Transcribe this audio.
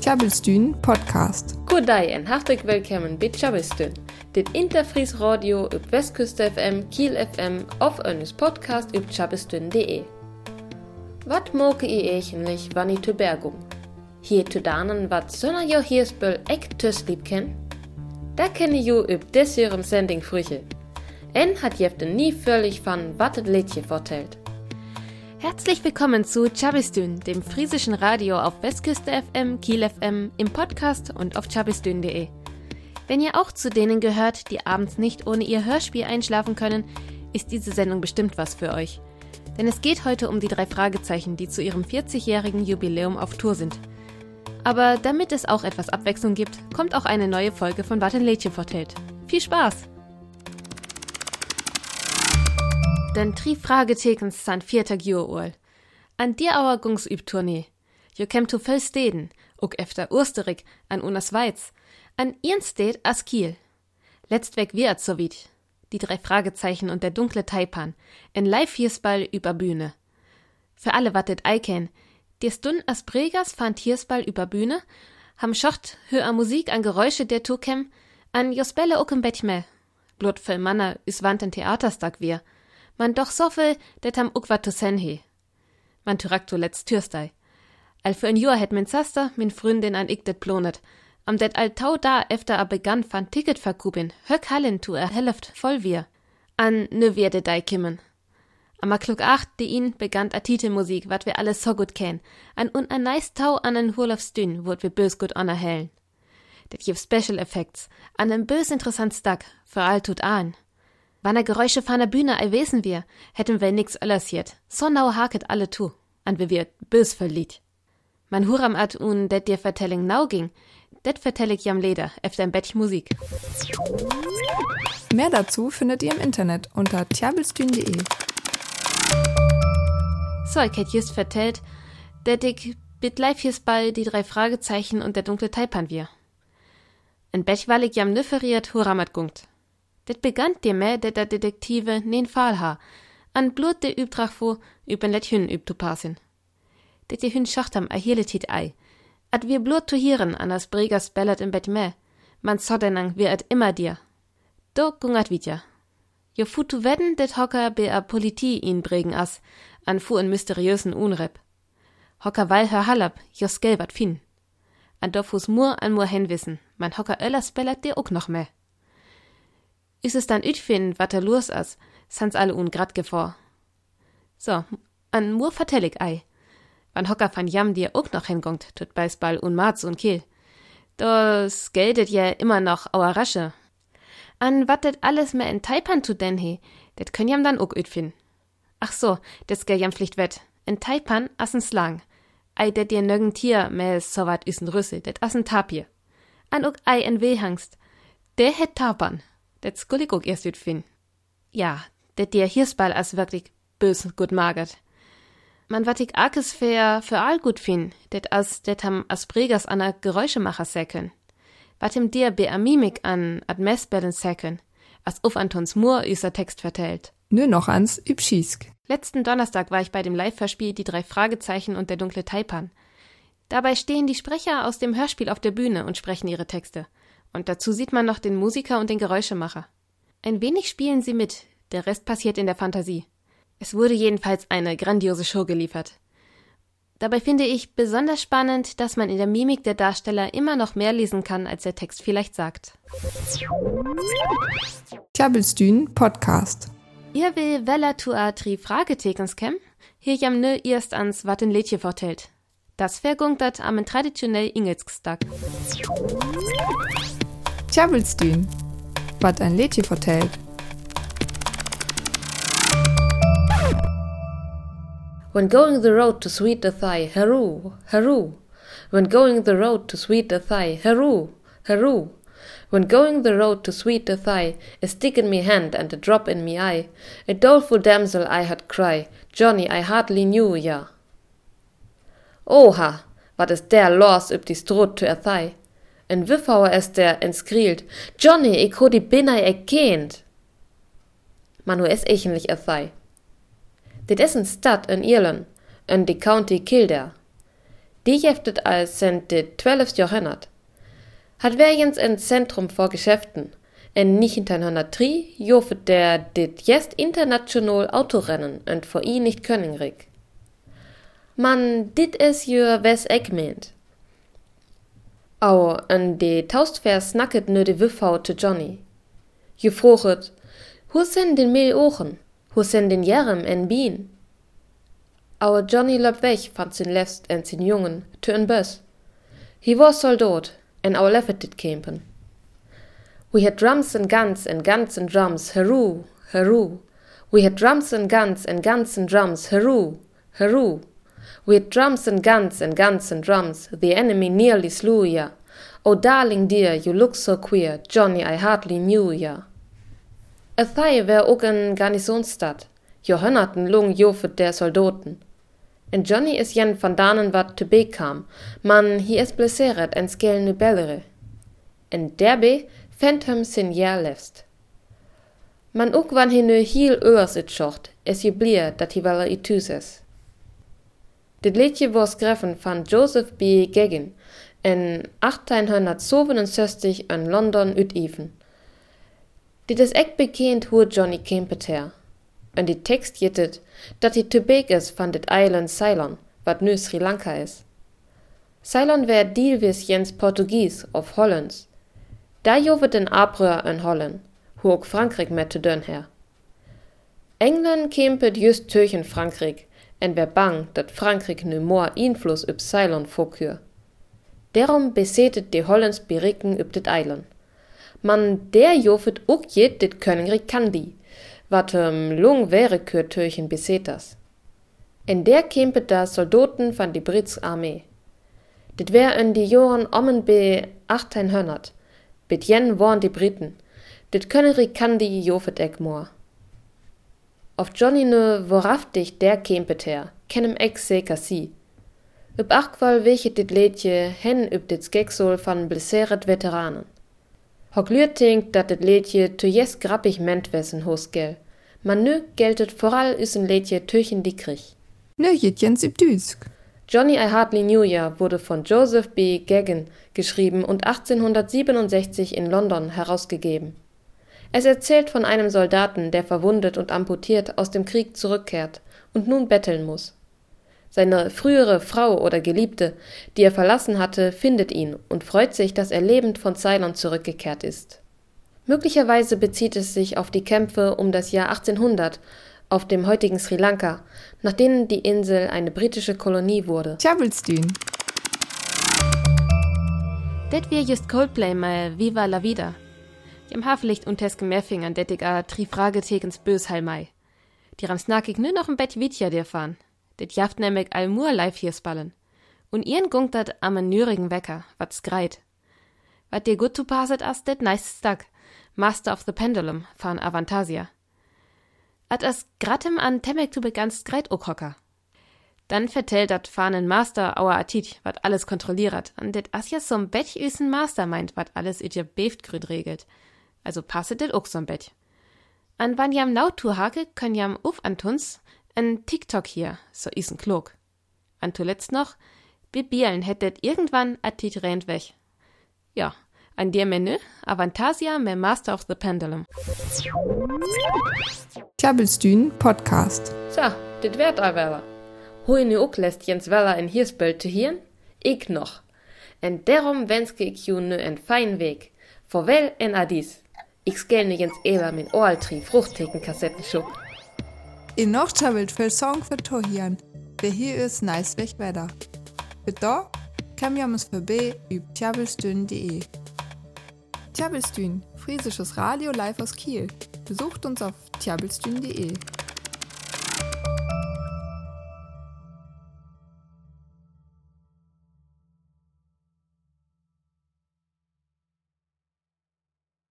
Tjabelstuen Podcast. Goddag en hartelijk velkommen bij Tjabelstuen. Dit Interfries Radio op Westkust FM, Kiel FM of een podcast op tjabelstuen.de. Wat mogen i eigentlich, wann i to Bergung? Hier to danen wat zonder jo hierspel ek lieb ken? Da kenne jo üb des ihrem Sending Früche. En hat jefte nie völlig van wat het Liedje vertellt. Herzlich willkommen zu Chabistün, dem friesischen Radio auf Westküste FM, Kiel FM, im Podcast und auf chabistün.de. Wenn ihr auch zu denen gehört, die abends nicht ohne ihr Hörspiel einschlafen können, ist diese Sendung bestimmt was für euch. Denn es geht heute um die drei Fragezeichen, die zu ihrem 40-jährigen Jubiläum auf Tour sind. Aber damit es auch etwas Abwechslung gibt, kommt auch eine neue Folge von Wattenlädchen vertellt. Viel Spaß! Den tri Fragetekens san viertag Jour An dir auer gungs üb Tournee. Jo kem to fell steden, uk efter Ursterik, an unas Weiz, an ihren Sted as Kiel. Letztweg wird so wit. Die drei Fragezeichen und der dunkle Taipan, en Live-Hiersball über Bühne. Für alle wattet Eiken, dir stun as Bregas fand Hiersball über Bühne, ham Schocht hör a Musik an Geräusche der Tukem, an Jospelle ukem Betchme. Blutvoll Manner is wanten Theaterstag wir, man doch so viel, det ham uk wat to sen he. Man turakto letzt Türstei. Al für ein Jahr het min Zaster, min Freundin an ik det plonet. Am det al tau da efter a begann van Ticket verkubin, höck hallen tu er helft voll wir. An ne werde dei kimmen. Am a klug acht, die ihn begann a Titelmusik, wat wir alles so gut kenn. An un a nice tau an en Hurlaufsdün, wurd wir bös gut anerhellen. Det gibt Special Effects, an en bös interessant Stack, für all tut an. Wann er Geräusche von der Bühne ei wesen wir, hätten wir nix allersiert. So nau haket alle tu, an wir wird bös verliet. Man huram at un det dir Vertelling nau ging, det vertell ich jam Leder, efter ein Bett Musik. Mehr dazu findet ihr im Internet unter tjabelstühn.de. So, ich hätt just vertellt, dat ich bit live hieß bei die drei Fragezeichen und der dunkle Taipan wir. Ein Bech weil ich jam nüfferiert huramat gungt. Det begann dir med det der Detektive nen Fall ha, an blut de Übtrag vor, üben let hün üb zu passen. Det die hün schachtam a hele tit ei. At wir blut zu hieren an as Bregers bellert im Bett me, man soddenang wir et immer dir. Do gungat vidja. Jo futu wedden det hocker be a Politie ihn bregen as, an fu en mysteriösen Unrep. Hocker weil hör hallab, jos gelbert fin. An do fus mur an mur henwissen, man hocker öllers bellert dir ook noch mehr. Is es dann ütfin, wat er los as, sans alle un grad gefor. So, an mur vertellig ei. Wann hocker van jam dir ook noch hingongt, tut beisball un Marz und Kiel. Das geldet ja immer noch auer Rasche. An wat det alles mehr in Taipan tu denn he, det könn jam dann ook ütfin. Ach so, des gell jam pflicht wett. In Taipan assen Slang. Ei det dir nögen Tier mehr so wat is'n Rüssel, det assen Tapir. An ook ei en Wehangst. Der het Tapan. Det skulle auch erst gut finden. Ja, det der Hirsball as wirklich bös gut magert. Man wat ich arkes für, für all gut fin, det as det ham as Pregers an a Geräuschemacher säcken. Wat ihm dir be a Mimik an ad Messbellen säcken, as uf Antons Mur üser Text vertellt. Nö noch ans Übschiesk. Letzten Donnerstag war ich bei dem Live-Hörspiel Die drei Fragezeichen und der dunkle Taipan. Dabei stehen die Sprecher aus dem Hörspiel auf der Bühne und sprechen ihre Texte. Und dazu sieht man noch den Musiker und den Geräuschemacher. Ein wenig spielen sie mit, der Rest passiert in der Fantasie. Es wurde jedenfalls eine grandiose Show geliefert. Dabei finde ich besonders spannend, dass man in der Mimik der Darsteller immer noch mehr lesen kann, als der Text vielleicht sagt. Klabbelstühn Podcast. Ihr will Weller tua tri Fragetekens kem? Hier jam nö erst ans wat den Lädje vertellt. Das vergungt am traditionell Ingelskstag. Tjabelstühn, wat ein Lädje vertellt. When going the road to sweet the thigh, hurroo, hurroo. When going the road to sweet the thigh, hurroo, hurroo. When going the road to sweet the thigh, a stick in me hand and a drop in me eye, a doleful damsel I had cry, Johnny, I hardly knew ya. Oha, wat is der los up die to a thigh? En wuffhouwer es der en skrielt, Johnny, ik ho die binnai erkend. Man hoe es a thigh. Dit is een stad in Ierland, in die County Kildare. Die jeftet als sent det 12. Jahrhundert. Hat wer jens ein Zentrum vor Geschäften. En 1903 jofet der dit jest international Autorennen und vor i nicht Könningrig. Man dit es jür wes ek meent. Au, en de taustvers snacket nö de Wiffau te Johnny. Je vroget, hoe sen den Mehl ochen? Hoe sen den Jerem en Bien? Au Johnny löp weg, fand sin lefst en sin Jungen, te en Böss. He was Soldat, en au leffet dit campen. We had drums and guns and guns and drums, hurroo, hurroo. We had drums and guns and guns and drums, hurroo, hurroo. Had drums and guns and guns and drums, the enemy nearly slew ya. Oh, darling dear, you look so queer, Johnny, I hardly knew ya. Athai wär ook een Garnisonsstad. Johonnerten lung jofet der Soldaten. En Johnny is jen van danen wat te beek kam, man hi is blesseret en skel nu bellere. En derbe hem sin jaar lefst. Man ook wan hi nu heel öers it schocht, es je blier dat hi wel i tuses. Dit liedje was geschreven van Joseph B. Gaggin in 1867 in London uiteven. Dit is ek bekend hoe Johnny Kempet her. En die tekst jittet dat hij te beek is van dit eiland Ceylon, wat nu Sri Lanka is. Ceylon wär deelwis jens Portugies of Hollands. Da jovet den Abreur in Holland, hoe ook Frankrijk met te dun her. England kempet just tegen Frankrijk, en wär bang dat Frankrijk nu more invloed op Ceylon fokür. Derom besetet de Hollands berikken op dit eiland. Man der jovet ook jet dit Königreich Kandi, wat um, lung wäre kür Türchen beseters. En der kempet da Soldaten van die Brits Armee. Dit wär in die Joren ommen be 1800, bit jen worn die Briten, dit Königreich Kandi jovet ek more. Of Johnny ne woraftig der kempet her, kennem ek zeker si. Up achkwal wechet dit leedje hen up dit skeksel van blesseret Veteranen. Hock lürt dat dit leedje tu jes grappig ment wessen hosgel, man nu geltet vooral üsen leedje tüchen dickrich. Nö, jet jens üb Düsk. Johnny I Hardly Knew Ya wurde von Joseph B. Gagin geschrieben und 1867 in London herausgegeben. Es erzählt von einem Soldaten, der verwundet und amputiert aus dem Krieg zurückkehrt und nun betteln muss. Seine frühere Frau oder Geliebte, die er verlassen hatte, findet ihn und freut sich, dass er lebend von Ceylon zurückgekehrt ist. Möglicherweise bezieht es sich auf die Kämpfe um das Jahr 1800 auf dem heutigen Sri Lanka, nach denen die Insel eine britische Kolonie wurde. Tjabelstün. Det wir just Coldplay mal Viva la Vida. Jam Hafelicht und Teske Mehrfingern dettig a tri Fragetekens Böshalmei. Die ram snackig nur noch ein Bett Vitja dir fahren. Det jaft nämlich allmur live hier spallen. Und ihren gungt dat am nürigen Wecker, wat's greit. Wat dir gut zu passet as det nice stuck. Master of the Pendulum von Avantasia. At as gratem an Temek zu beganst greit okhocker. Dann vertellt dat fahnen Master auer Atit, wat alles kontrolliert, an det as ja som Bett üsen Master meint, wat alles ja beftgrüd regelt. Also passet det ook som Bett. An wann jam Nautur hake, können jam uf antuns, en TikTok hier, so isen klug. An zuletzt noch, Bibielen hättet irgendwann Atit rennt weg. Ja, an dir Menü, Avantasia mehr Master of the Pendulum. Tjabelstün Podcast. So, dit werd a weller. Hoe nu ook lässt Jens Weller in Hierspöl te hieren? Ik noch. En derom wenske ik ju nu en fein Weg. Vorwel en adis. Skell nu Jens Eber min Oaltri Fruchttheken Kassettenschub. In noch tjabelt für Song für Tohian. Wer hier ist nice weg wetter. Für da kann jams vorbei üb tjabelstün.de. Tjabelstün, friesisches Radio live aus Kiel. Besucht uns auf tjabelstün.de.